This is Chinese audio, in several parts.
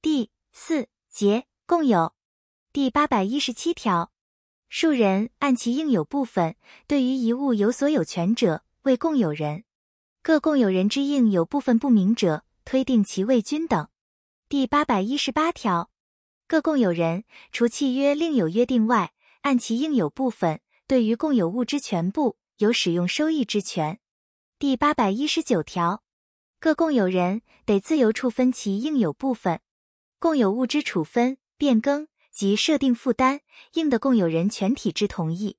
第四节共有第八百一十七条，数人按其应有部分，对于一物有所有权者，为共有人。各共有人之应有部分不明者，推定其为均等。第八百一十八条，各共有人除契约另有约定外，按其应有部分，对于共有物之全部有使用收益之权。第八百一十九条，各共有人得自由处分其应有部分。共有物之处分、变更及设定负担，应得共有人全体之同意。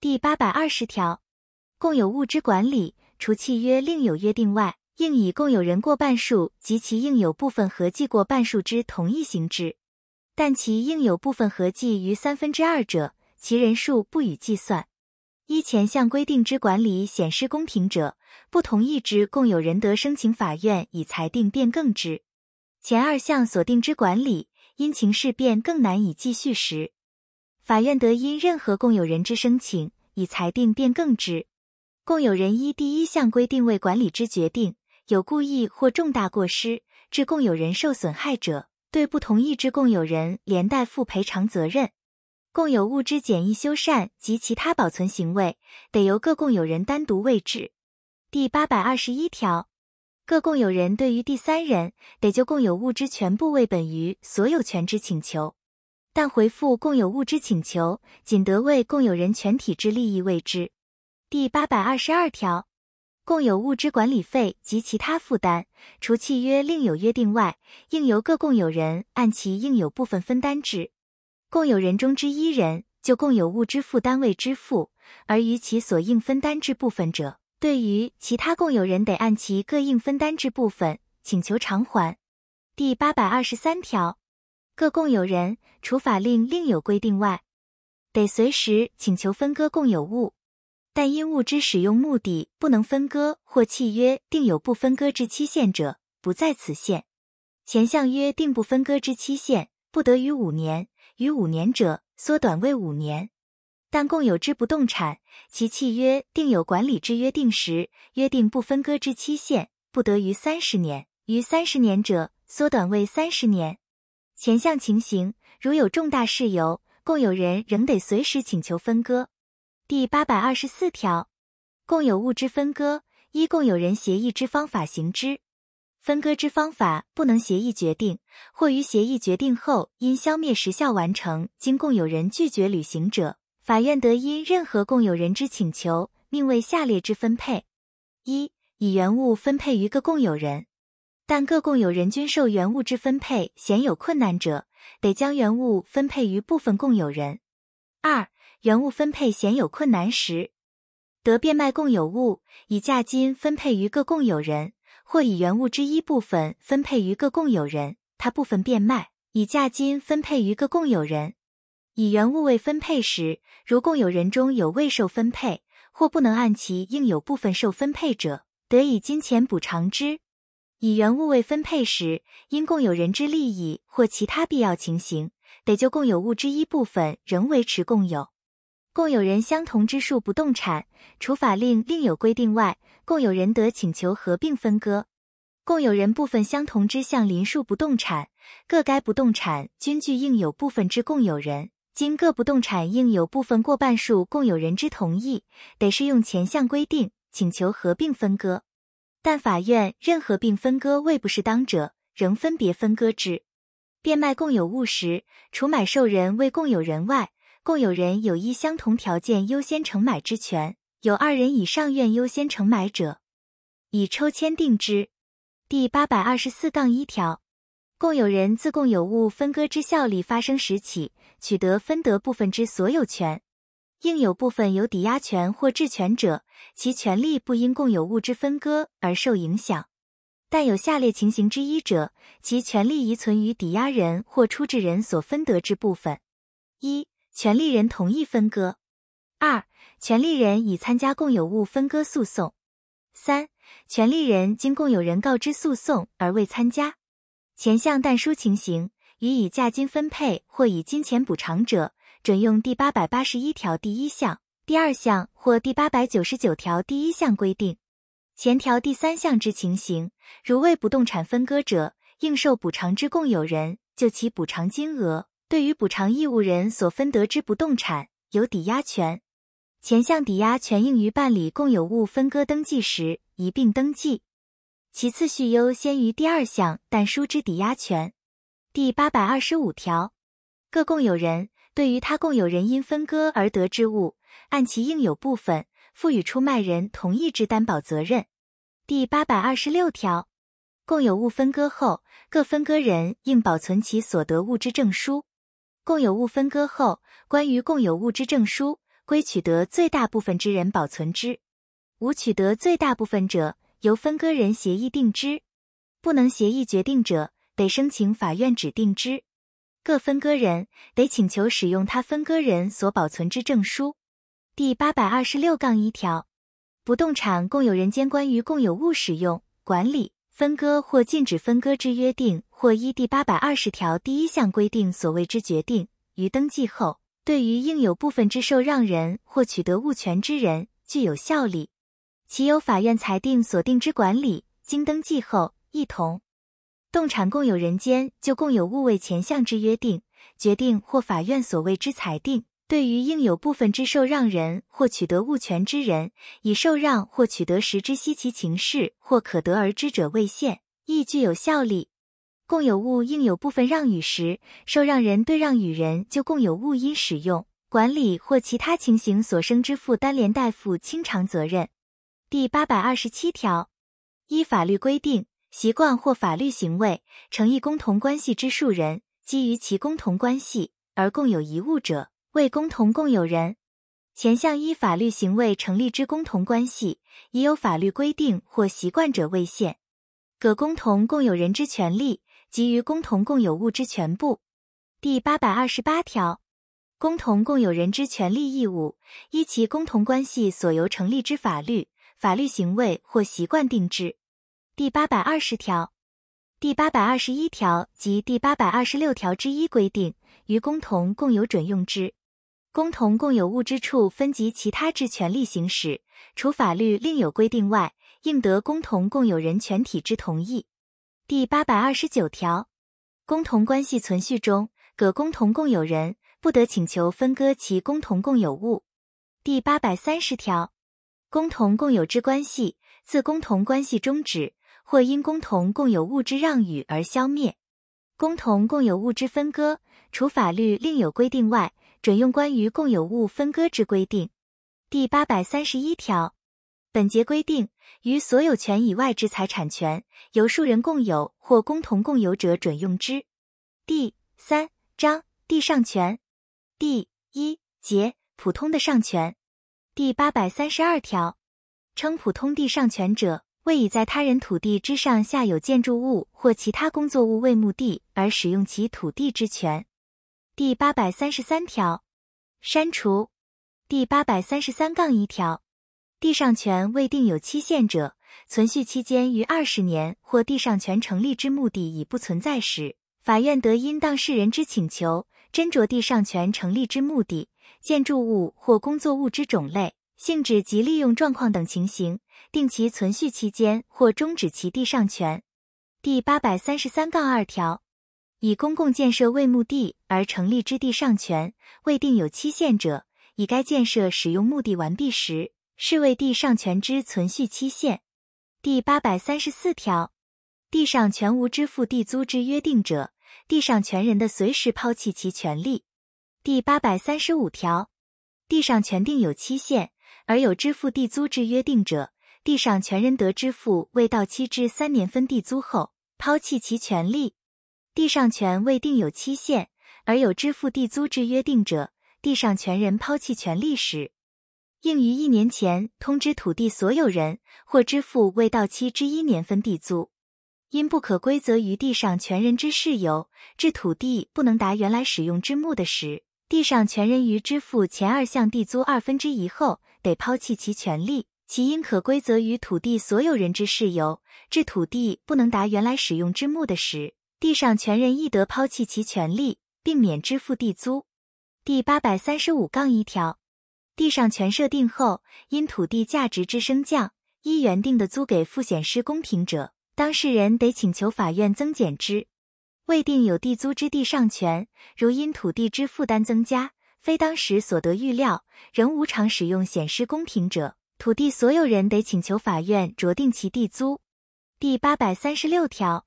第八百二十条，共有物之管理，除契约另有约定外，应以共有人过半数及其应有部分合计过半数之同意行之。但其应有部分合计逾三分之二者，其人数不予计算。依前项规定之管理显失公平者，不同意之共有人得申请法院以裁定变更之。前二项所定之管理，因情事变更难以继续时，法院得因任何共有人之申请，以裁定变更之。共有人依第一项规定为管理之决定，有故意或重大过失致共有人受损害者，对不同意之共有人连带负赔偿责任。共有物之简易修缮及其他保存行为，得由各共有人单独为之。第八百二十一条。各共有人对于第三人，得就共有物之全部为本于所有权之请求，但回复共有物之请求，仅得为共有人全体之利益为之。第八百二十二条，共有物之管理费及其他负担，除契约另有约定外，应由各共有人按其应有部分分担之。共有人中之一人就共有物之负担未支付，而于其所应分担之部分者。对于其他共有人，得按其各应分担之部分请求偿还。第八百二十三条，各共有人除法令另有规定外，得随时请求分割共有物，但因物之使用目的不能分割或契约定有不分割之期限者，不在此限。前项约定不分割之期限，不得于五年，于五年者，缩短为五年。但共有之不动产，其契约定有管理之约定时，约定不分割之期限不得于三十年，于三十年者，缩短为三十年。前项情形，如有重大事由，共有人仍得随时请求分割。第八百二十四条，共有物之分割，依共有人协议之方法行之。分割之方法不能协议决定，或于协议决定后因消灭时效完成，经共有人拒绝履行者。法院得因任何共有人之请求，命为下列之分配：一、以原物分配于各共有人，但各共有人均受原物之分配显有困难者，得将原物分配于部分共有人；二、原物分配显有困难时，得变卖共有物，以价金分配于各共有人，或以原物之一部分分配于各共有人，他部分变卖，以价金分配于各共有人。以原物未分配时，如共有人中有未受分配或不能按其应有部分受分配者，得以金钱补偿之。以原物未分配时，因共有人之利益或其他必要情形，得就共有物之一部分仍维持共有。共有人相同之数不动产，除法令另有规定外，共有人得请求合并分割。共有人部分相同之相邻数不动产，各该不动产均具应有部分之共有人。经各不动产应有部分过半数共有人之同意，得适用前项规定请求合并分割。但法院任合并分割未不适当者，仍分别分割之。变卖共有物时，除买受人为共有人外，共有人有一相同条件优先承买之权。有二人以上愿优先承买者，以抽签定之。第八百二十四杠一条。共有人自共有物分割之效力发生时起，取得分得部分之所有权，应有部分有抵押权或质权者，其权利不因共有物之分割而受影响。但有下列情形之一者，其权利遗存于抵押人或出质人所分得之部分：一、权利人同意分割；二、权利人已参加共有物分割诉讼；三、权利人经共有人告知诉讼而未参加。前项但书情形，予以价金分配或以金钱补偿者，准用第八百八十一条第一项、第二项或第八百九十九条第一项规定。前条第三项之情形，如为不动产分割者，应受补偿之共有人就其补偿金额，对于补偿义务人所分得之不动产有抵押权。前项抵押权应于办理共有物分割登记时一并登记，其次序优先于第二项但书之抵押权。第八百二十五条，各共有人对于他共有人因分割而得之物，按其应有部分赋予出卖人同意之担保责任。第八百二十六条，共有物分割后，各分割人应保存其所得物之证书。共有物分割后，关于共有物之证书，归取得最大部分之人保存之，无取得最大部分者，由分割人协议定之。不能协议决定者。得申请法院指定之，各分割人得请求使用他分割人所保存之证书。第八百二十六杠一条，不动产共有人间关于共有物使用、管理、分割或禁止分割之约定，或依第八百二十条第一项规定所谓之决定，于登记后，对于应有部分之受让人或取得物权之人具有效力。其有法院裁定所定之管理，经登记后，一同。动产共有人间就共有物为前项之约定、决定或法院所谓之裁定，对于应有部分之受让人或取得物权之人，以受让或取得时之稀奇情事或可得而知者为限，亦具有效力。共有物应有部分让与时，受让人对让与人就共有物因使用、管理或其他情形所生之负担连带负清偿责任。第八百二十七条，依法律规定。习惯或法律行为成一共同关系之数人，基于其共同关系而共有一物者，为共同共有人。前项依法律行为成立之共同关系，已有法律规定或习惯者为限。各共同共有人之权利，基于共同共有物之全部。第八百二十八条，共同共有人之权利义务，依其共同关系所由成立之法律、法律行为或习惯定制。第八百二十条、第八百二十一条及第八百二十六条之一规定，于共同共有准用之共同共有物之处分及其他之权利行使，除法律另有规定外，应得共同共有人全体之同意。第八百二十九条，共同关系存续中，各共同共有人不得请求分割其共同共有物。第八百三十条，共同共有之关系自共同关系终止。或因共同共有物之让与而消灭，共同共有物之分割，除法律另有规定外，准用关于共有物分割之规定。第八百三十一条，本节规定于所有权以外之财产权，由数人共有或共同共有者准用之。第三章地上权第一节普通的上权第八百三十二条，称普通地上权者。为以在他人土地之上下有建筑物或其他工作物为目的而使用其土地之权。第八百三十三条，删除。第八百三十三杠一条，地上权未定有期限者，存续期间逾二十年或地上权成立之目的已不存在时，法院得因当事人之请求，斟酌地上权成立之目的、建筑物或工作物之种类、性质及利用状况等情形。定其存续期间或终止其地上权。第八百三十三杠二条，以公共建设为目的而成立之地上权，未定有期限者，以该建设使用目的完毕时，视为地上权之存续期限。第八百三十四条，地上权无支付地租之约定者，地上权人的随时抛弃其权利。第八百三十五条，地上权定有期限而有支付地租之约定者。地上权人得支付未到期之三年分地租后，抛弃其权利；地上权未定有期限而有支付地租之约定者，地上权人抛弃权利时，应于一年前通知土地所有人或支付未到期之一年分地租。因不可归责于地上权人之事由，致土地不能达原来使用之目的时，地上权人于支付前二项地租二分之一后，得抛弃其权利。其因可归责于土地所有人之事由，致土地不能达原来使用之目的时，地上权人亦得抛弃其权利，并免支付地租。第八百三十五杠一条，地上权设定后，因土地价值之升降，依原定的租给复显失公平者，当事人得请求法院增减之。未定有地租之地上权，如因土地之负担增加，非当时所得预料，仍无偿使用显失公平者，土地所有人得请求法院酌定其地租。第八百三十六条，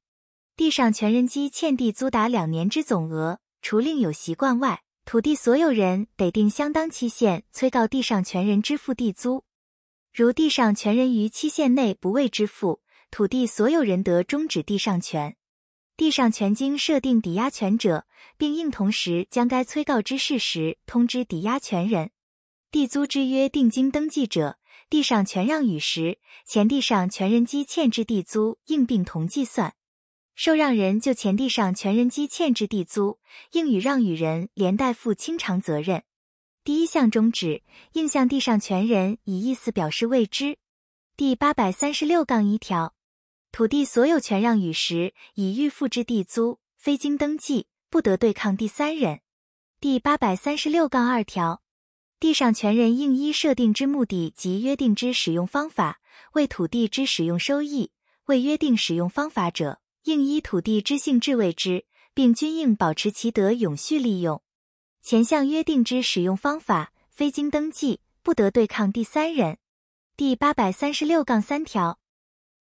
地上权人积欠地租达两年之总额，除另有习惯外，土地所有人得定相当期限催告地上权人支付地租。如地上权人于期限内不未支付，土地所有人得终止地上权。地上权经设定抵押权者，并应同时将该催告之事实通知抵押权人。地租之约定经登记者，地上权让与时，前地上权人积欠之地租应并同计算。受让人就前地上权人积欠之地租，应与让与人连带负清偿责任。第一项终止，应向地上权人以意思表示未知。第八百三十六杠一条，土地所有权让与时，已预付之地租，非经登记，不得对抗第三人。第八百三十六杠二条，地上权人应依设定之目的及约定之使用方法，为土地之使用收益；未约定使用方法者，应依土地之性质为之，并均应保持其得永续利用。前项约定之使用方法，非经登记，不得对抗第三人。第八百三十六杠三条，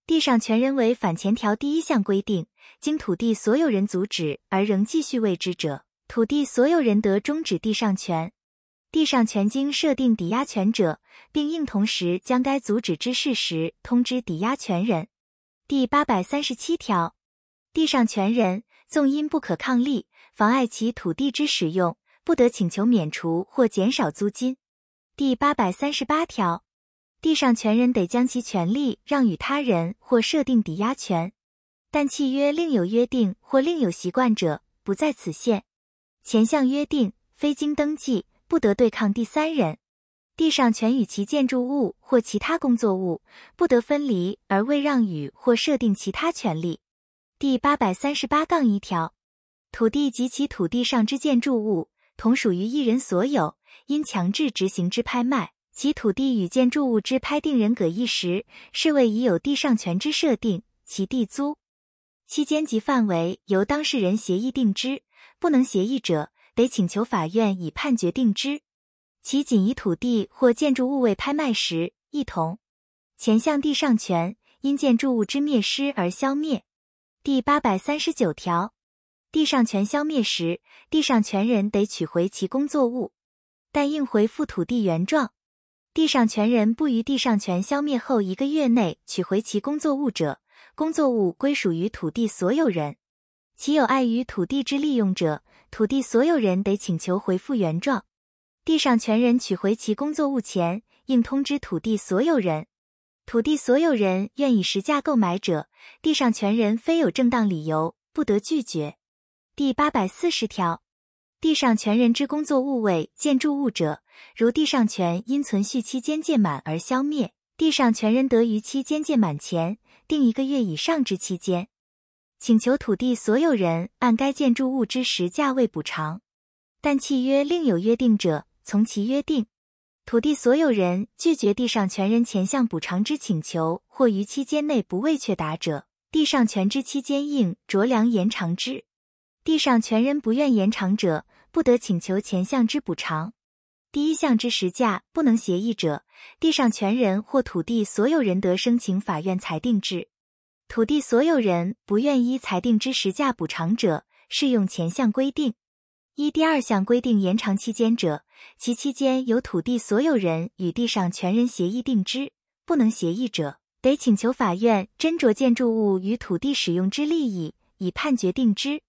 地上权人为反前条第一项规定，经土地所有人阻止而仍继续为之者，土地所有人得终止地上权。地上权经设定抵押权者，并应同时将该阻止之事实通知抵押权人。第八百三十七条，地上权人纵因不可抗力，妨碍其土地之使用。不得请求免除或减少租金。第八百三十八条，地上权人得将其权利让与他人或设定抵押权，但契约另有约定或另有习惯者，不在此限。前项约定非经登记，不得对抗第三人。地上权与其建筑物或其他工作物不得分离而未让与或设定其他权利。第八百三十八杠一条，土地及其土地上之建筑物。同属于一人所有，因强制执行之拍卖，其土地与建筑物之拍定人各异时，是为已有地上权之设定，其地租期间及范围由当事人协议定之，不能协议者，得请求法院以判决定之。其仅以土地或建筑物为拍卖时，一同。前项地上权因建筑物之灭失而消灭。第八百三十九条。地上权消灭时，地上权人得取回其工作物，但应回复土地原状。地上权人不于地上权消灭后一个月内取回其工作物者，工作物归属于土地所有人。其有碍于土地之利用者，土地所有人得请求回复原状。地上权人取回其工作物前，应通知土地所有人。土地所有人愿以实价购买者，地上权人非有正当理由，不得拒绝。第八百四十条，地上权人之工作物为建筑物者，如地上权因存续期间届满而消灭，地上权人得于期间届满前定一个月以上之期间，请求土地所有人按该建筑物之实价位补偿。但契约另有约定者，从其约定。土地所有人拒绝地上权人前项补偿之请求，或于期间内不未确答者，地上权之期间应酌量延长之。地上权人不愿延长者，不得请求前项之补偿。第一项之实价不能协议者，地上权人或土地所有人得申请法院裁定之。土地所有人不愿依裁定之实价补偿者，适用前项规定。依第二项规定延长期间者，其期间由土地所有人与地上权人协议定之。不能协议者，得请求法院斟酌建筑物与土地使用之利益，以判决定之。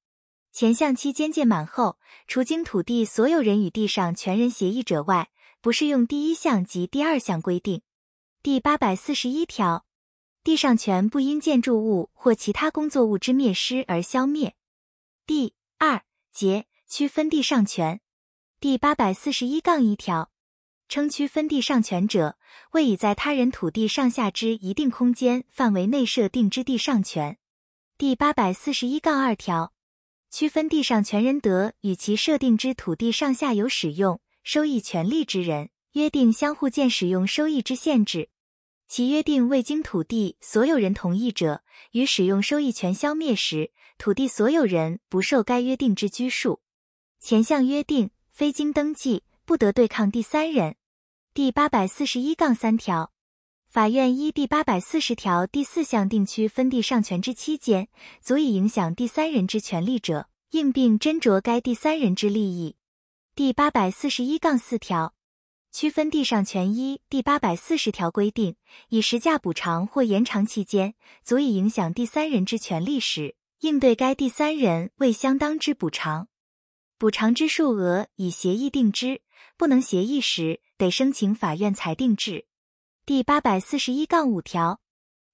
前项期间届满后，除经土地所有人与地上权人协议者外，不适用第一项及第二项规定。第八百四十一条，地上权不因建筑物或其他工作物之灭失而消灭。第二节区分地上权。第八百四十一杠一条，称区分地上权者，为已在他人土地上下之一定空间范围内设定之地上权。第八百四十一杠二条。区分地上权人得与其设定之土地上下有使用、收益权利之人约定相互间使用收益之限制。其约定未经土地所有人同意者，于使用收益权消灭时，土地所有人不受该约定之拘束。前项约定非经登记，不得对抗第三人。第八百四十一杠三条，法院依第八百四十条第四项定区分地上权之期间，足以影响第三人之权利者，应并斟酌该第三人之利益。第八百四十一杠四条。区分地上权一第八百四十条规定，以实价补偿或延长期间足以影响第三人之权利时，应对该第三人未相当之补偿。补偿之数额以协议定之，不能协议时，得申请法院裁定制。第八百四十一杠五条，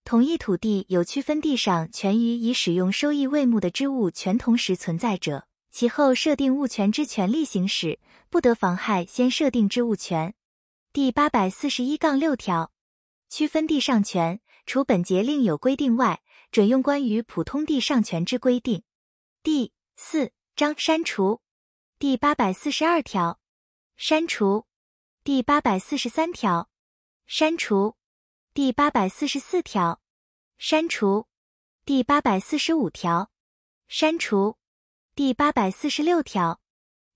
同一土地有区分地上权与已使用收益为目的之物权同时存在者。其后设定物权之权利行使，不得妨害先设定之物权。第八百四十一杠六条，区分地上权，除本节另有规定外，准用关于普通地上权之规定。第四章删除。第八百四十二条，删除。第八百四十三条，删除。第八百四十四条，删除。第八百四十五条，删除。第八百四十六条，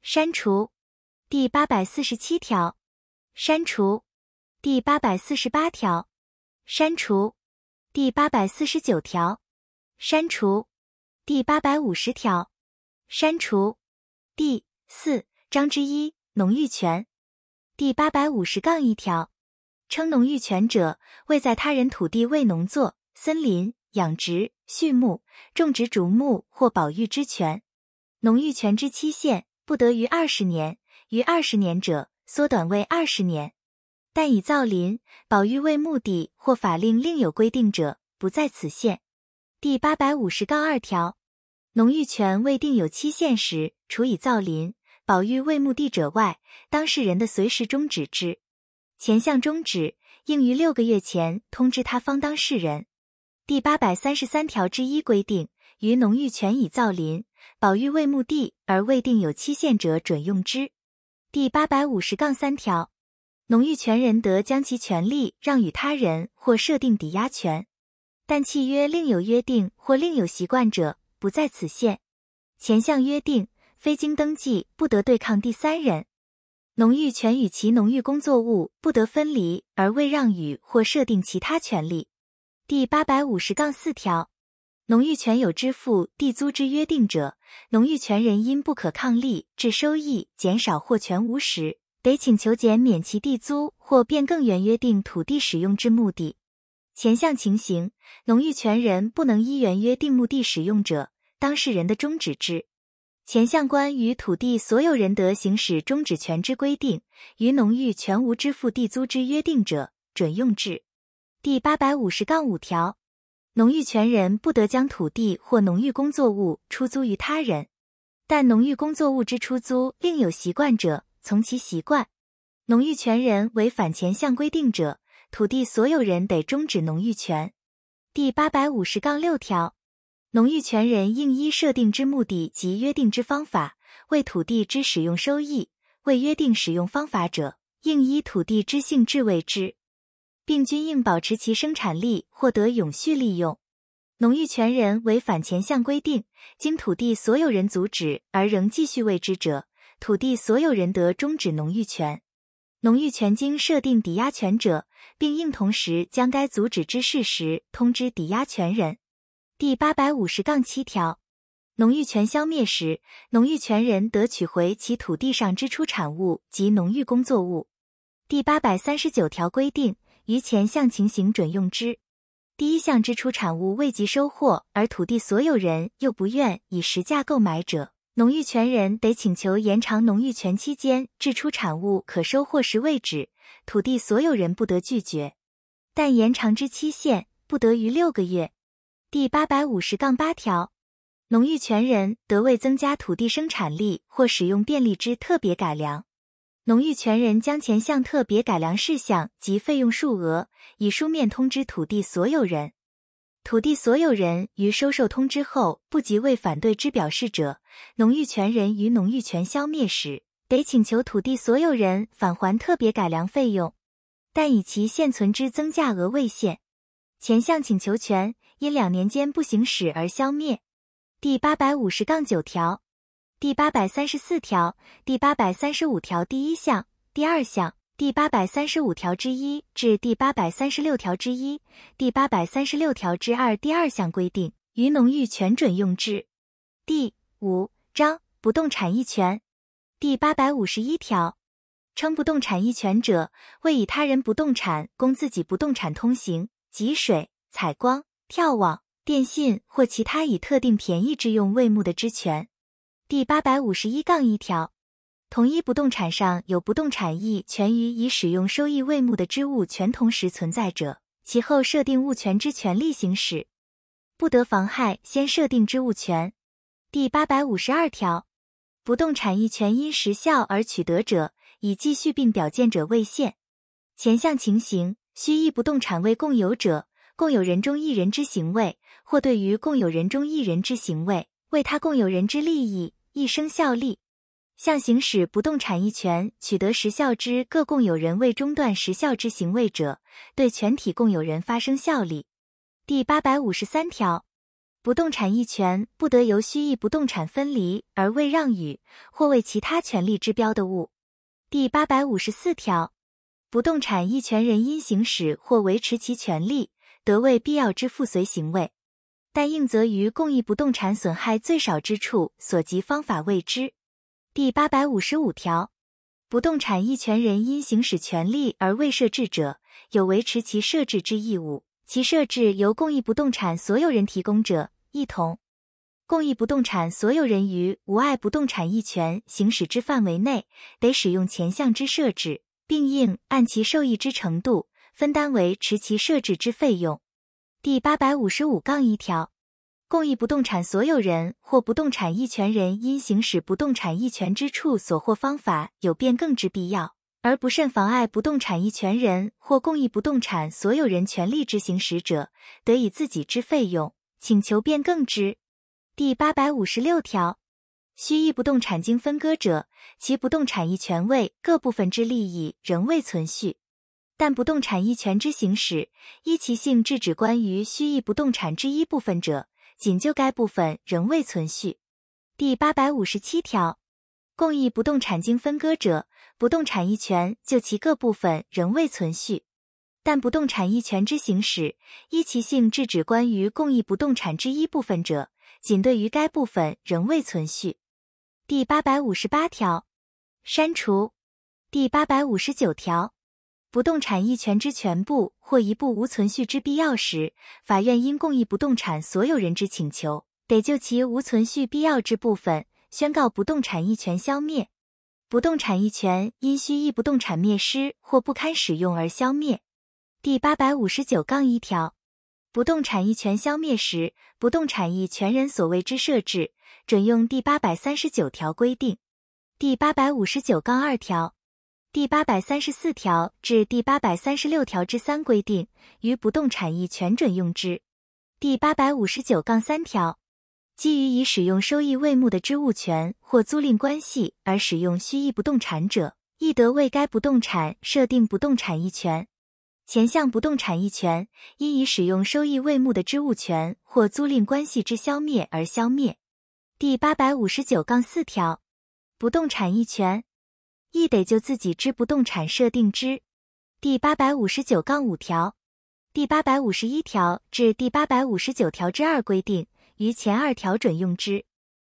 删除；第八百四十七条，删除；第八百四十八条，删除；第八百四十九条，删除；第八百五十条，删除。第四章之一农域权第八百五十杠一条，称农域权者，为在他人土地为农作、森林、养殖、畜牧、种植竹木或保育之权。农域权之期限不得于二十年，逾二十年者缩短为二十年。但以造林、保育为目的或法令另有规定者，不在此限。第八百五十杠二条，农域权未定有期限时，除以造林、保育为目的者外，当事人的随时终止之。前项终止，应于六个月前通知他方当事人。第八百三十三条之一规定，于农域权已造林。保育为目的而未定有期限者，准用之。第八百五十杠三条，农域权人得将其权利让与他人或设定抵押权，但契约另有约定或另有习惯者，不在此限。前项约定非经登记，不得对抗第三人。农域权与其农域工作物不得分离而未让与或设定其他权利。第八百五十杠四条。农域权有支付地租之约定者，农域权人因不可抗力致收益减少或全无时，得请求减免其地租或变更原约定土地使用之目的。前项情形，农域权人不能依原约定目的使用者，当事人的终止之。前项关于土地所有人得行使终止权之规定，于农域全无支付地租之约定者，准用之。第八百五十杠五条。农域权人不得将土地或农域工作物出租于他人，但农域工作物之出租另有习惯者，从其习惯。农域权人违反前项规定者，土地所有人得终止农域权。第八百五十杠六条，农域权人应依设定之目的及约定之方法为土地之使用收益，未约定使用方法者，应依土地之性质为之。并均应保持其生产力，获得永续利用。农域权人违反前项规定，经土地所有人阻止而仍继续为之者，土地所有人得终止农域权。农域权经设定抵押权者，并应同时将该阻止之事实通知抵押权人。第八百五十杠七条，农域权消灭时，农域权人得取回其土地上支出产物及农域工作物。第八百三十九条规定。于前项情形准用之。第一项支出产物未及收获，而土地所有人又不愿以实价购买者，农域权人得请求延长农域权期间至出产物可收获时为止，土地所有人不得拒绝，但延长之期限不得于六个月。第八百五十杠八条，农域权人得为增加土地生产力或使用便利之特别改良。农域权人将前项特别改良事项及费用数额以书面通知土地所有人。土地所有人于收受通知后不及为反对之表示者，农域权人于农域权消灭时，得请求土地所有人返还特别改良费用。但以其现存之增价额未现。前项请求权因两年间不行使而消灭。第八百五十杠九条、第八百三十四条、第八百三十五条第一项、第二项、第八百三十五条之一至第八百三十六条之一、第八百三十六条之二第二项规定，于农域全准用之。第五章不动产役权第八百五十一条。称不动产役权者，为以他人不动产供自己不动产通行、汲水、采光、眺网、电信或其他以特定便宜之用为目的之权。第八百五十一杠一条，同一不动产上有不动产役权于以使用收益为目的之物权同时存在者，其后设定物权之权利行使，不得妨害先设定之物权。第八百五十二条，不动产役权因时效而取得者。以继续并表见者未限，前项情形，须依不动产为共有者，共有人中一人之行为，或对于共有人中一人之行为，为他共有人之利益，一生效力。向行使不动产一权取得时效之各共有人未中断时效之行为者，对全体共有人发生效力。第八百五十三条，不动产一权不得由虚役不动产分离而未让与，或为其他权利之标的物。第八百五十四条，不动产一权人因行使或维持其权利，得为必要之附随行为，但应责于共益不动产损害最少之处所及方法为之。第八百五十五条，不动产役权人因行使权利而未设置者，有维持其设置之义务，其设置由共益不动产所有人提供者，一同。共益不动产所有人于无碍不动产役权行使之范围内，得使用前项之设置，并应按其受益之程度分担维持其设置之费用。第八百五十五杠一条，共益不动产所有人或不动产役权人因行使不动产役权之处所获方法有变更之必要，而不慎妨碍不动产役权人或共益不动产所有人权利之行使者，得以自己之费用请求变更之。第八百五十六条，虚役不动产经分割者，其不动产役权位各部分之利益仍未存续，但不动产役权之行使依其性质只关于虚役不动产之一部分者，仅就该部分仍未存续。第八百五十七条，共益不动产经分割者，不动产役权就其各部分仍未存续，但不动产役权之行使依其性质只关于共益不动产之一部分者。仅对于该部分仍未存续。第八百五十八条，删除。第八百五十九条，不动产役权之全部或一部无存续之必要时，法院因共益不动产所有人之请求，得就其无存续必要之部分，宣告不动产役权消灭。不动产役权因需役不动产灭失或不堪使用而消灭。第八百五十九杠一条。不动产役权消灭时，不动产役权人所谓之设置，准用第八百三十九条规定。第八百五十九杠二条、第八百三十四条至第八百三十六条之三规定，于不动产役权准用之。第八百五十九杠三条，基于以使用收益为目的之物权或租赁关系而使用虚役不动产者，亦得为该不动产设定不动产役权。前项不动产役权因以使用收益为目的之物权或租赁关系之消灭而消灭。第八百五十九杠四条，不动产役权亦得就自己之不动产设定之。第八百五十九杠五条、第八百五十一条至第八百五十九条之二规定，于前二条准用之。